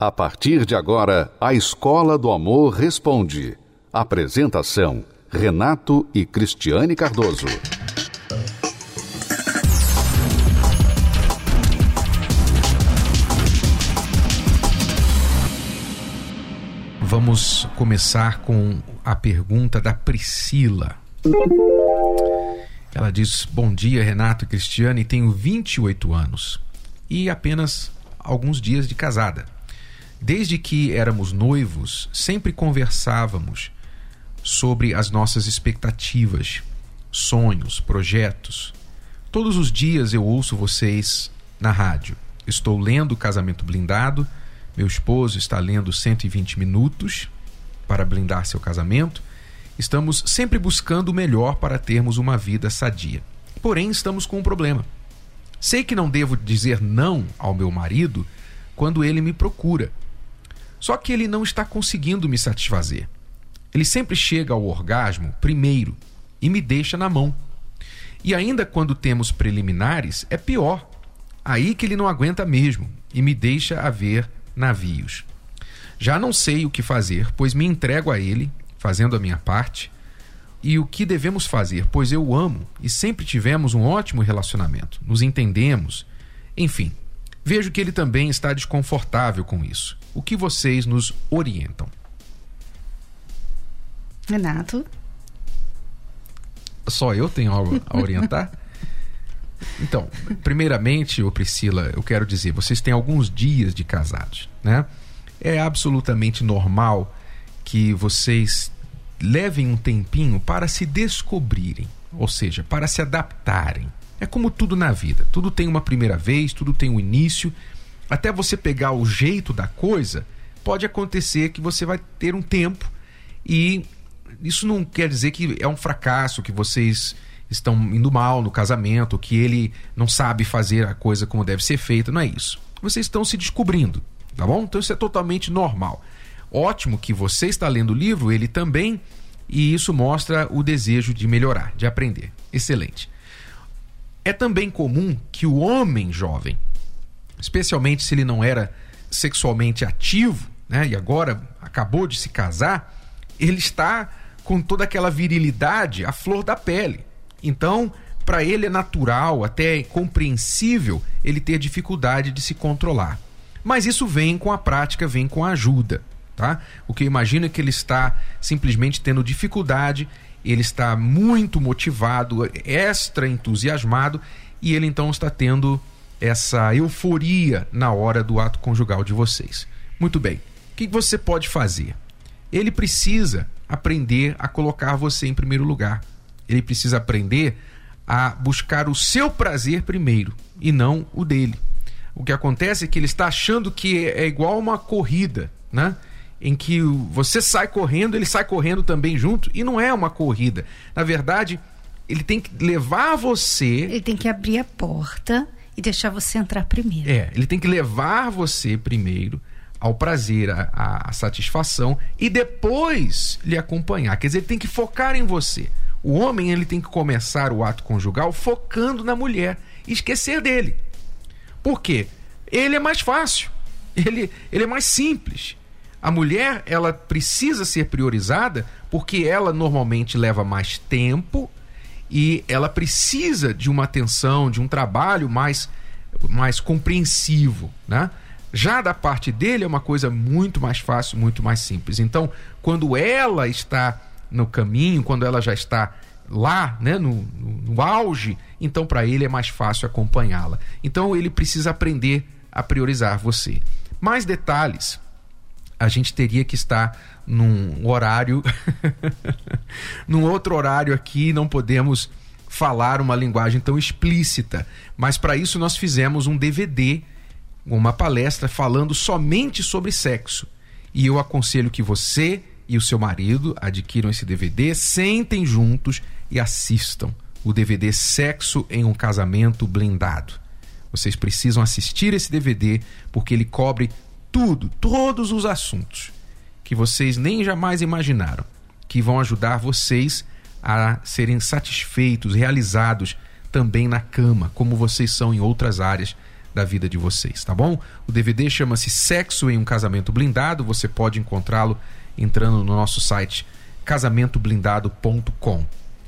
A partir de agora, a Escola do Amor Responde. Apresentação: Renato e Cristiane Cardoso. Vamos começar com a pergunta da Priscila. Ela diz: Bom dia, Renato e Cristiane. Tenho 28 anos e apenas alguns dias de casada. Desde que éramos noivos, sempre conversávamos sobre as nossas expectativas, sonhos, projetos. Todos os dias eu ouço vocês na rádio. Estou lendo Casamento Blindado, meu esposo está lendo 120 minutos para blindar seu casamento. Estamos sempre buscando o melhor para termos uma vida sadia. Porém, estamos com um problema. Sei que não devo dizer não ao meu marido quando ele me procura só que ele não está conseguindo me satisfazer. Ele sempre chega ao orgasmo primeiro e me deixa na mão. E ainda quando temos preliminares, é pior. Aí que ele não aguenta mesmo e me deixa a ver navios. Já não sei o que fazer, pois me entrego a ele, fazendo a minha parte. E o que devemos fazer, pois eu o amo e sempre tivemos um ótimo relacionamento, nos entendemos. Enfim, vejo que ele também está desconfortável com isso o que vocês nos orientam? Renato? Só eu tenho algo a orientar? Então, primeiramente, ô Priscila, eu quero dizer, vocês têm alguns dias de casados, né? É absolutamente normal que vocês levem um tempinho para se descobrirem, ou seja, para se adaptarem. É como tudo na vida, tudo tem uma primeira vez, tudo tem um início até você pegar o jeito da coisa, pode acontecer que você vai ter um tempo e isso não quer dizer que é um fracasso, que vocês estão indo mal no casamento, que ele não sabe fazer a coisa como deve ser feita, não é isso. Vocês estão se descobrindo, tá bom? Então isso é totalmente normal. Ótimo que você está lendo o livro, ele também, e isso mostra o desejo de melhorar, de aprender. Excelente. É também comum que o homem jovem especialmente se ele não era sexualmente ativo, né, e agora acabou de se casar, ele está com toda aquela virilidade à flor da pele. Então, para ele é natural, até compreensível, ele ter dificuldade de se controlar. Mas isso vem com a prática, vem com a ajuda, tá? O que eu imagino é que ele está simplesmente tendo dificuldade, ele está muito motivado, extra entusiasmado e ele então está tendo essa euforia na hora do ato conjugal de vocês. Muito bem. O que você pode fazer? Ele precisa aprender a colocar você em primeiro lugar. Ele precisa aprender a buscar o seu prazer primeiro e não o dele. O que acontece é que ele está achando que é igual uma corrida, né? Em que você sai correndo, ele sai correndo também junto, e não é uma corrida. Na verdade, ele tem que levar você. Ele tem que abrir a porta e deixar você entrar primeiro. É, ele tem que levar você primeiro ao prazer, à, satisfação e depois lhe acompanhar. Quer dizer, ele tem que focar em você. O homem ele tem que começar o ato conjugal focando na mulher e esquecer dele. Por quê? Ele é mais fácil. Ele, ele é mais simples. A mulher ela precisa ser priorizada porque ela normalmente leva mais tempo e ela precisa de uma atenção, de um trabalho mais, mais compreensivo, né? Já da parte dele é uma coisa muito mais fácil, muito mais simples. Então, quando ela está no caminho, quando ela já está lá, né, no, no, no auge, então para ele é mais fácil acompanhá-la. Então ele precisa aprender a priorizar você. Mais detalhes a gente teria que estar num horário, num outro horário aqui, não podemos falar uma linguagem tão explícita. Mas para isso nós fizemos um DVD, uma palestra falando somente sobre sexo. E eu aconselho que você e o seu marido adquiram esse DVD, sentem juntos e assistam o DVD Sexo em um Casamento Blindado. Vocês precisam assistir esse DVD porque ele cobre tudo, todos os assuntos que vocês nem jamais imaginaram, que vão ajudar vocês a serem satisfeitos, realizados também na cama, como vocês são em outras áreas da vida de vocês, tá bom? O DVD chama-se Sexo em um Casamento Blindado. Você pode encontrá-lo entrando no nosso site casamentoblindado.com.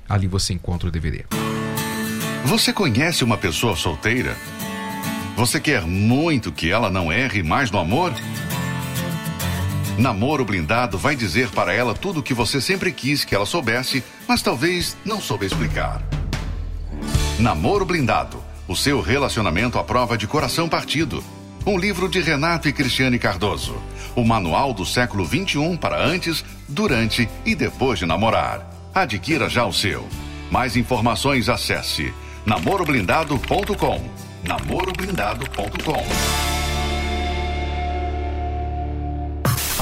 Ali você encontra o DVD. Você conhece uma pessoa solteira? Você quer muito que ela não erre mais no amor? Namoro Blindado vai dizer para ela tudo o que você sempre quis que ela soubesse, mas talvez não soube explicar. Namoro Blindado o seu relacionamento à prova de coração partido. Um livro de Renato e Cristiane Cardoso. O manual do século 21 para antes, durante e depois de namorar. Adquira já o seu. Mais informações acesse namoroblindado.com. namoroblindado.com.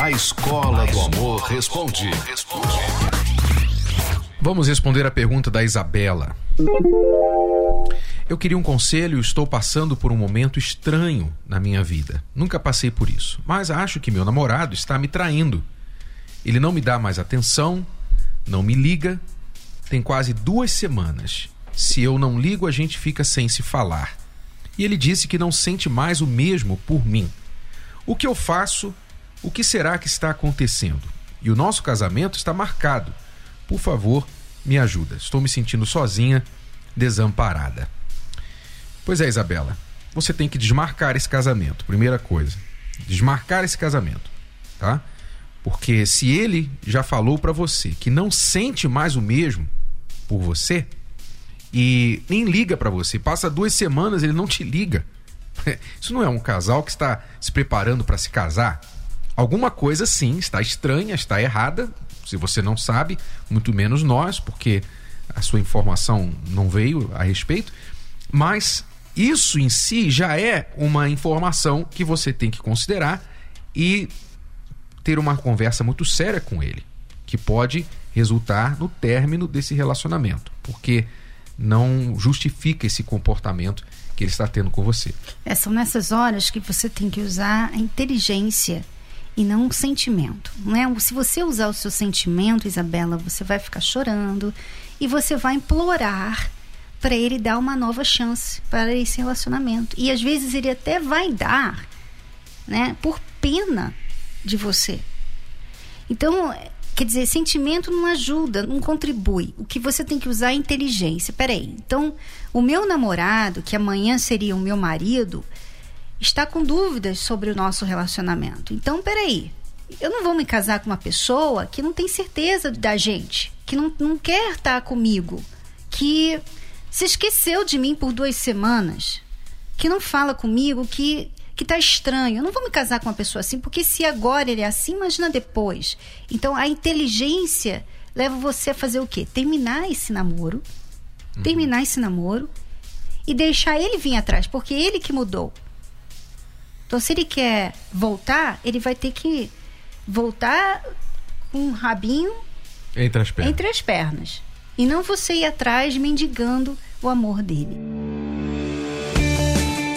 A Escola do Amor responde. Vamos responder a pergunta da Isabela. Eu queria um conselho, estou passando por um momento estranho na minha vida. Nunca passei por isso, mas acho que meu namorado está me traindo. Ele não me dá mais atenção, não me liga. Tem quase duas semanas. Se eu não ligo, a gente fica sem se falar. E ele disse que não sente mais o mesmo por mim. O que eu faço? O que será que está acontecendo? E o nosso casamento está marcado. Por favor, me ajuda. Estou me sentindo sozinha, desamparada. Pois é, Isabela, você tem que desmarcar esse casamento, primeira coisa. Desmarcar esse casamento, tá? Porque se ele já falou para você que não sente mais o mesmo por você e nem liga para você, passa duas semanas ele não te liga. Isso não é um casal que está se preparando para se casar. Alguma coisa sim está estranha, está errada. Se você não sabe, muito menos nós, porque a sua informação não veio a respeito. Mas isso em si já é uma informação que você tem que considerar e ter uma conversa muito séria com ele, que pode resultar no término desse relacionamento, porque não justifica esse comportamento que ele está tendo com você. É, são nessas horas que você tem que usar a inteligência e não o sentimento. Não é? Se você usar o seu sentimento, Isabela, você vai ficar chorando e você vai implorar para ele dar uma nova chance para esse relacionamento. E às vezes ele até vai dar, né, por pena de você. Então, quer dizer, sentimento não ajuda, não contribui. O que você tem que usar é inteligência. Peraí, então, o meu namorado, que amanhã seria o meu marido, está com dúvidas sobre o nosso relacionamento. Então, peraí, eu não vou me casar com uma pessoa que não tem certeza da gente, que não, não quer estar comigo, que se esqueceu de mim por duas semanas, que não fala comigo, que que tá estranho. Eu não vou me casar com uma pessoa assim, porque se agora ele é assim, imagina depois. Então a inteligência leva você a fazer o quê? Terminar esse namoro, uhum. terminar esse namoro e deixar ele vir atrás, porque é ele que mudou. Então se ele quer voltar, ele vai ter que voltar com um rabinho entre as pernas. Entre as pernas. E não você ir atrás mendigando o amor dele.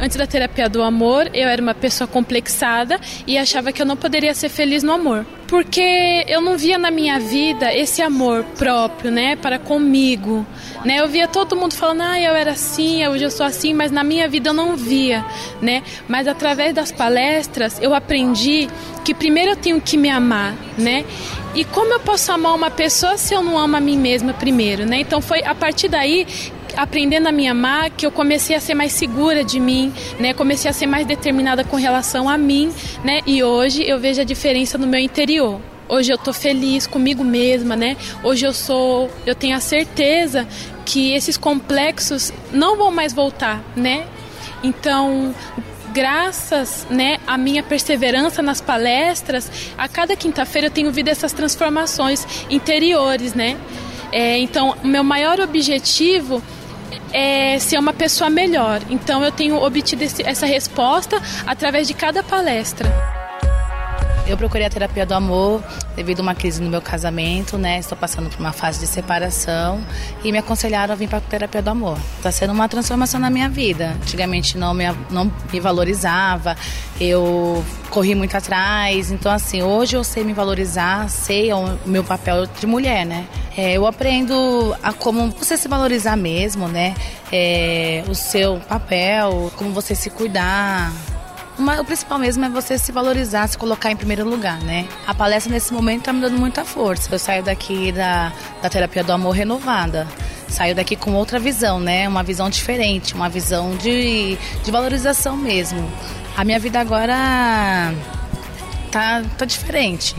Antes da terapia do amor, eu era uma pessoa complexada e achava que eu não poderia ser feliz no amor. Porque eu não via na minha vida esse amor próprio, né, para comigo, né? Eu via todo mundo falando: "Ah, eu era assim, hoje eu sou assim", mas na minha vida eu não via, né? Mas através das palestras eu aprendi que primeiro eu tenho que me amar, né? E como eu posso amar uma pessoa se eu não amo a mim mesma primeiro, né? Então foi a partir daí aprendendo a me amar que eu comecei a ser mais segura de mim, né? Comecei a ser mais determinada com relação a mim, né? E hoje eu vejo a diferença no meu interior. Hoje eu tô feliz comigo mesma, né? Hoje eu sou, eu tenho a certeza que esses complexos não vão mais voltar, né? Então, graças né, à minha perseverança nas palestras, a cada quinta-feira eu tenho visto essas transformações interiores, né? É, então, o meu maior objetivo é ser uma pessoa melhor. Então, eu tenho obtido esse, essa resposta através de cada palestra. Eu procurei a terapia do amor devido a uma crise no meu casamento, né? Estou passando por uma fase de separação e me aconselharam a vir para a terapia do amor. Está sendo uma transformação na minha vida. Antigamente não me, não me valorizava, eu corri muito atrás. Então, assim, hoje eu sei me valorizar, sei o meu papel de mulher, né? É, eu aprendo a como você se valorizar mesmo, né? É, o seu papel, como você se cuidar, uma, o principal mesmo é você se valorizar, se colocar em primeiro lugar, né? A palestra nesse momento está me dando muita força. Eu saio daqui da, da terapia do amor renovada. Saio daqui com outra visão, né? Uma visão diferente, uma visão de, de valorização mesmo. A minha vida agora tá, tá diferente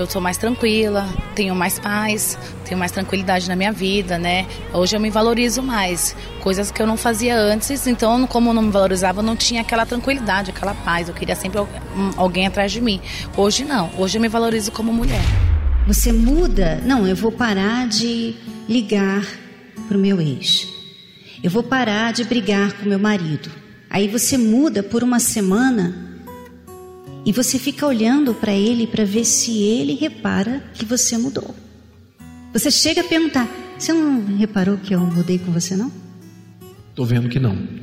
eu sou mais tranquila, tenho mais paz, tenho mais tranquilidade na minha vida, né? Hoje eu me valorizo mais, coisas que eu não fazia antes, então como eu não me valorizava, eu não tinha aquela tranquilidade, aquela paz, eu queria sempre alguém atrás de mim. Hoje não, hoje eu me valorizo como mulher. Você muda? Não, eu vou parar de ligar pro meu ex. Eu vou parar de brigar com meu marido. Aí você muda por uma semana e você fica olhando para ele para ver se ele repara que você mudou. Você chega a perguntar: Você não reparou que eu mudei com você, não? Tô vendo que não.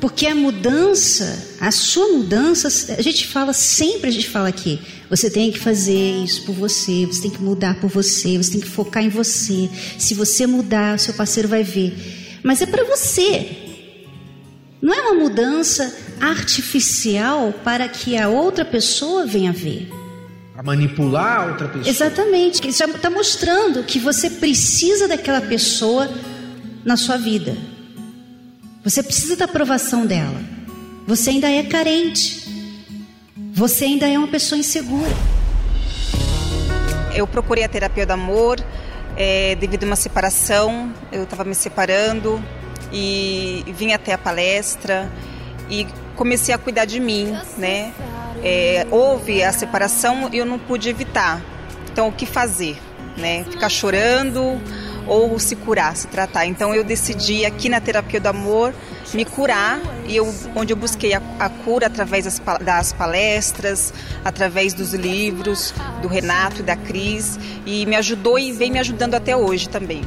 Porque a mudança, a sua mudança, a gente fala sempre, a gente fala aqui, você tem que fazer isso por você, você tem que mudar por você, você tem que focar em você. Se você mudar, o seu parceiro vai ver. Mas é para você. Não é uma mudança artificial para que a outra pessoa venha ver. A manipular a outra pessoa. Exatamente. Ele já está mostrando que você precisa daquela pessoa na sua vida. Você precisa da aprovação dela. Você ainda é carente. Você ainda é uma pessoa insegura. Eu procurei a terapia do amor é, devido a uma separação. Eu estava me separando e vim até a palestra e comecei a cuidar de mim, né? É, houve a separação e eu não pude evitar. Então, o que fazer? Né? Ficar chorando ou se curar, se tratar. Então, eu decidi aqui na terapia do amor me curar e eu, onde eu busquei a, a cura através das, das, palestras, através dos livros do Renato e da Cris e me ajudou e vem me ajudando até hoje também.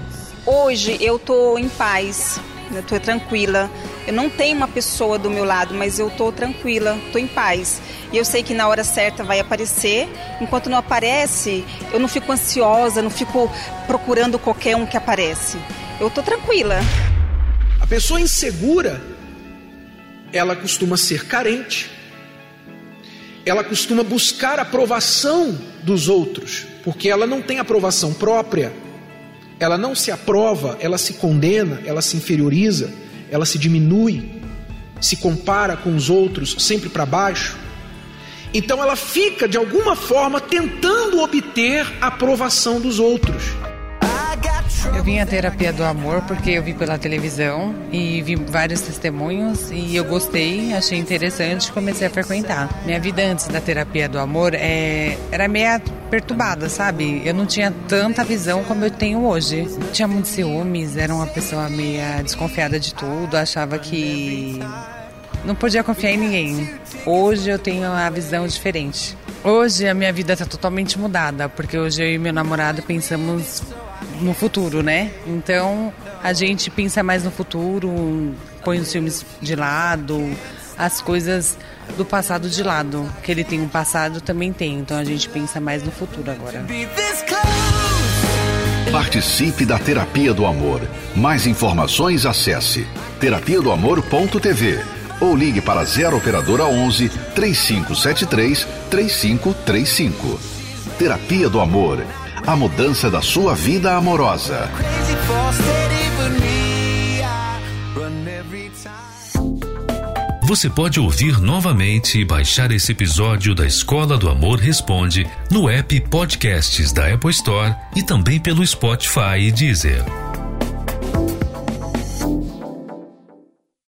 Hoje eu tô em paz, eu estou tranquila. Eu não tenho uma pessoa do meu lado, mas eu estou tranquila, estou em paz. E eu sei que na hora certa vai aparecer. Enquanto não aparece, eu não fico ansiosa, não fico procurando qualquer um que aparece. Eu estou tranquila. A pessoa insegura, ela costuma ser carente. Ela costuma buscar aprovação dos outros, porque ela não tem aprovação própria ela não se aprova, ela se condena, ela se inferioriza, ela se diminui, se compara com os outros sempre para baixo. Então ela fica de alguma forma tentando obter a aprovação dos outros. Eu vim à terapia do amor porque eu vi pela televisão e vi vários testemunhos e eu gostei, achei interessante e comecei a frequentar. Minha vida antes da terapia do amor é, era meio perturbada, sabe? Eu não tinha tanta visão como eu tenho hoje. Tinha muitos ciúmes, era uma pessoa meio desconfiada de tudo, achava que não podia confiar em ninguém. Hoje eu tenho a visão diferente. Hoje a minha vida está totalmente mudada, porque hoje eu e meu namorado pensamos no futuro, né? Então a gente pensa mais no futuro, põe os filmes de lado, as coisas do passado de lado. Que ele tem um passado, também tem. Então a gente pensa mais no futuro agora. Participe da Terapia do Amor. Mais informações acesse terapia do amor.tv ou ligue para 0 operadora 11 3573 3535. Terapia do Amor. A mudança da sua vida amorosa. Você pode ouvir novamente e baixar esse episódio da Escola do Amor Responde no app Podcasts da Apple Store e também pelo Spotify e Deezer.